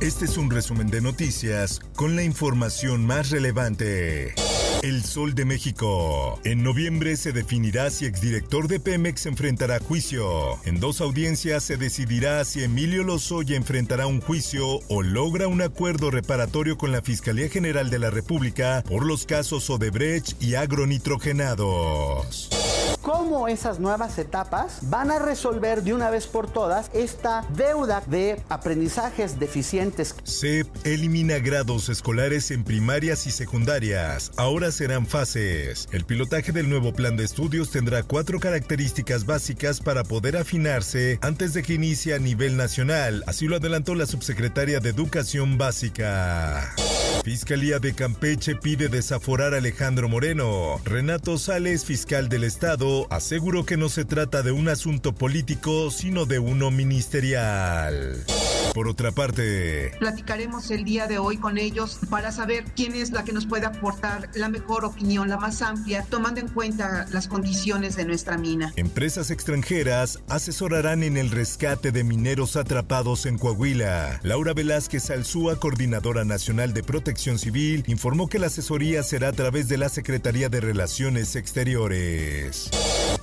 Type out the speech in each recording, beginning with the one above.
Este es un resumen de noticias con la información más relevante. El Sol de México. En noviembre se definirá si exdirector de Pemex enfrentará juicio. En dos audiencias se decidirá si Emilio Lozoya enfrentará un juicio o logra un acuerdo reparatorio con la Fiscalía General de la República por los casos Odebrecht y agronitrogenados cómo esas nuevas etapas van a resolver de una vez por todas esta deuda de aprendizajes deficientes. CEP elimina grados escolares en primarias y secundarias. Ahora serán fases. El pilotaje del nuevo plan de estudios tendrá cuatro características básicas para poder afinarse antes de que inicie a nivel nacional. Así lo adelantó la subsecretaria de Educación Básica. Fiscalía de Campeche pide desaforar a Alejandro Moreno. Renato Sales, fiscal del Estado, aseguró que no se trata de un asunto político, sino de uno ministerial. Por otra parte, platicaremos el día de hoy con ellos para saber quién es la que nos puede aportar la mejor opinión, la más amplia, tomando en cuenta las condiciones de nuestra mina. Empresas extranjeras asesorarán en el rescate de mineros atrapados en Coahuila. Laura Velázquez Alzúa, coordinadora nacional de protección civil, informó que la asesoría será a través de la Secretaría de Relaciones Exteriores.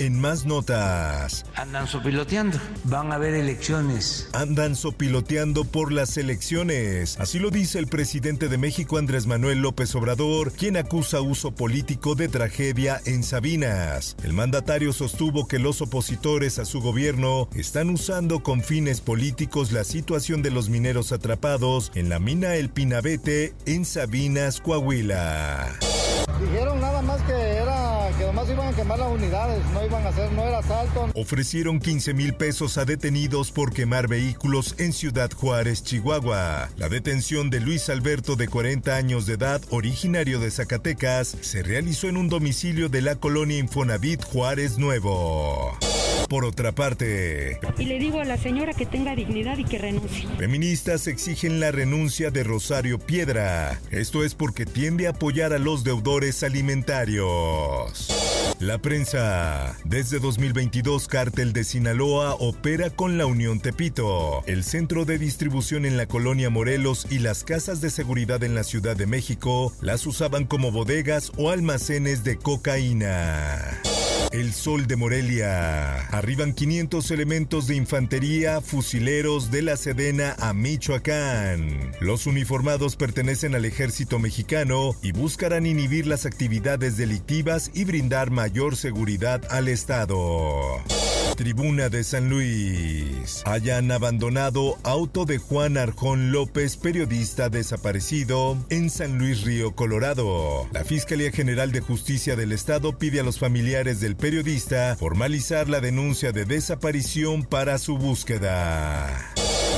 En más notas. Andan sopiloteando. Van a haber elecciones. Andan sopiloteando por las elecciones. Así lo dice el presidente de México Andrés Manuel López Obrador, quien acusa uso político de tragedia en Sabinas. El mandatario sostuvo que los opositores a su gobierno están usando con fines políticos la situación de los mineros atrapados en la mina El Pinabete en Sabinas, Coahuila. Dijeron nada más que iban a quemar las unidades, no iban a hacer, no era asalto. Ofrecieron 15 mil pesos a detenidos por quemar vehículos en Ciudad Juárez, Chihuahua. La detención de Luis Alberto de 40 años de edad, originario de Zacatecas, se realizó en un domicilio de la colonia Infonavit Juárez Nuevo. Por otra parte, y le digo a la señora que tenga dignidad y que renuncie. Feministas exigen la renuncia de Rosario Piedra. Esto es porque tiende a apoyar a los deudores alimentarios. La prensa. Desde 2022, Cártel de Sinaloa opera con la Unión Tepito, el centro de distribución en la colonia Morelos y las casas de seguridad en la Ciudad de México las usaban como bodegas o almacenes de cocaína. El Sol de Morelia. Arriban 500 elementos de infantería, fusileros de la Sedena a Michoacán. Los uniformados pertenecen al ejército mexicano y buscarán inhibir las actividades delictivas y brindar mayor seguridad al Estado. Tribuna de San Luis. Hayan abandonado auto de Juan Arjón López, periodista desaparecido, en San Luis Río, Colorado. La Fiscalía General de Justicia del Estado pide a los familiares del periodista formalizar la denuncia de desaparición para su búsqueda.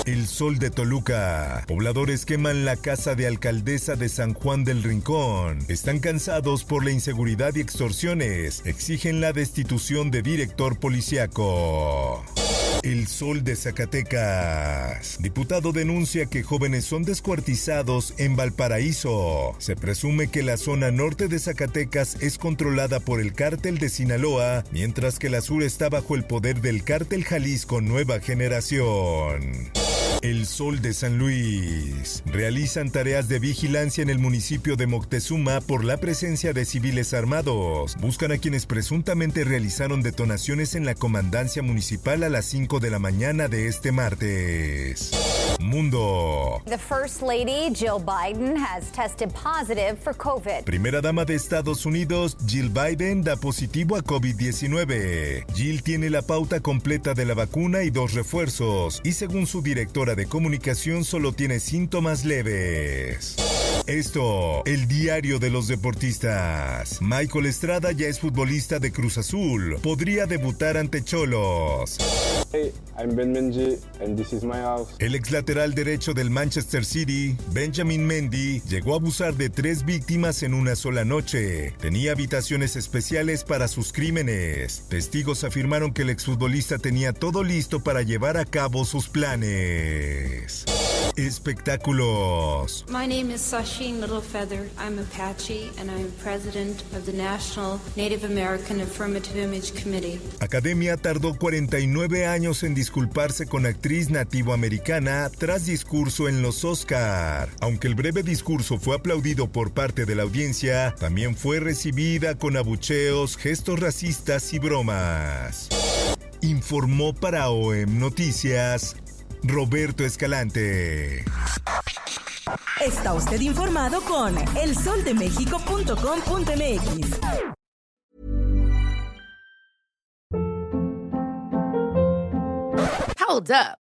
El Sol de Toluca. Pobladores queman la casa de alcaldesa de San Juan del Rincón. Están cansados por la inseguridad y extorsiones. Exigen la destitución de director policiaco. El Sol de Zacatecas. Diputado denuncia que jóvenes son descuartizados en Valparaíso. Se presume que la zona norte de Zacatecas es controlada por el cártel de Sinaloa, mientras que la sur está bajo el poder del cártel Jalisco Nueva Generación. El Sol de San Luis. Realizan tareas de vigilancia en el municipio de Moctezuma por la presencia de civiles armados. Buscan a quienes presuntamente realizaron detonaciones en la comandancia municipal a las 5 de la mañana de este martes. Mundo. The First Lady Jill Biden has tested positive for COVID. Primera dama de Estados Unidos, Jill Biden, da positivo a COVID-19. Jill tiene la pauta completa de la vacuna y dos refuerzos, y según su directora de comunicación solo tiene síntomas leves. Esto, el diario de los deportistas. Michael Estrada ya es futbolista de Cruz Azul. Podría debutar ante Cholos. Hey, I'm Ben Menji and this is my house. El ex lateral derecho del Manchester City, Benjamin Mendy, llegó a abusar de tres víctimas en una sola noche. Tenía habitaciones especiales para sus crímenes. Testigos afirmaron que el exfutbolista tenía todo listo para llevar a cabo sus planes. Espectáculos. My name is Sasheen Littlefeather. I'm Apache and I'm president of the National Native American Affirmative Image Committee. Academia tardó 49 años en disculparse con actriz nativoamericana tras discurso en los Oscar. Aunque el breve discurso fue aplaudido por parte de la audiencia, también fue recibida con abucheos, gestos racistas y bromas. Informó para OEM Noticias Roberto Escalante. Está usted informado con elsoldemexico.com.mx. Hold up.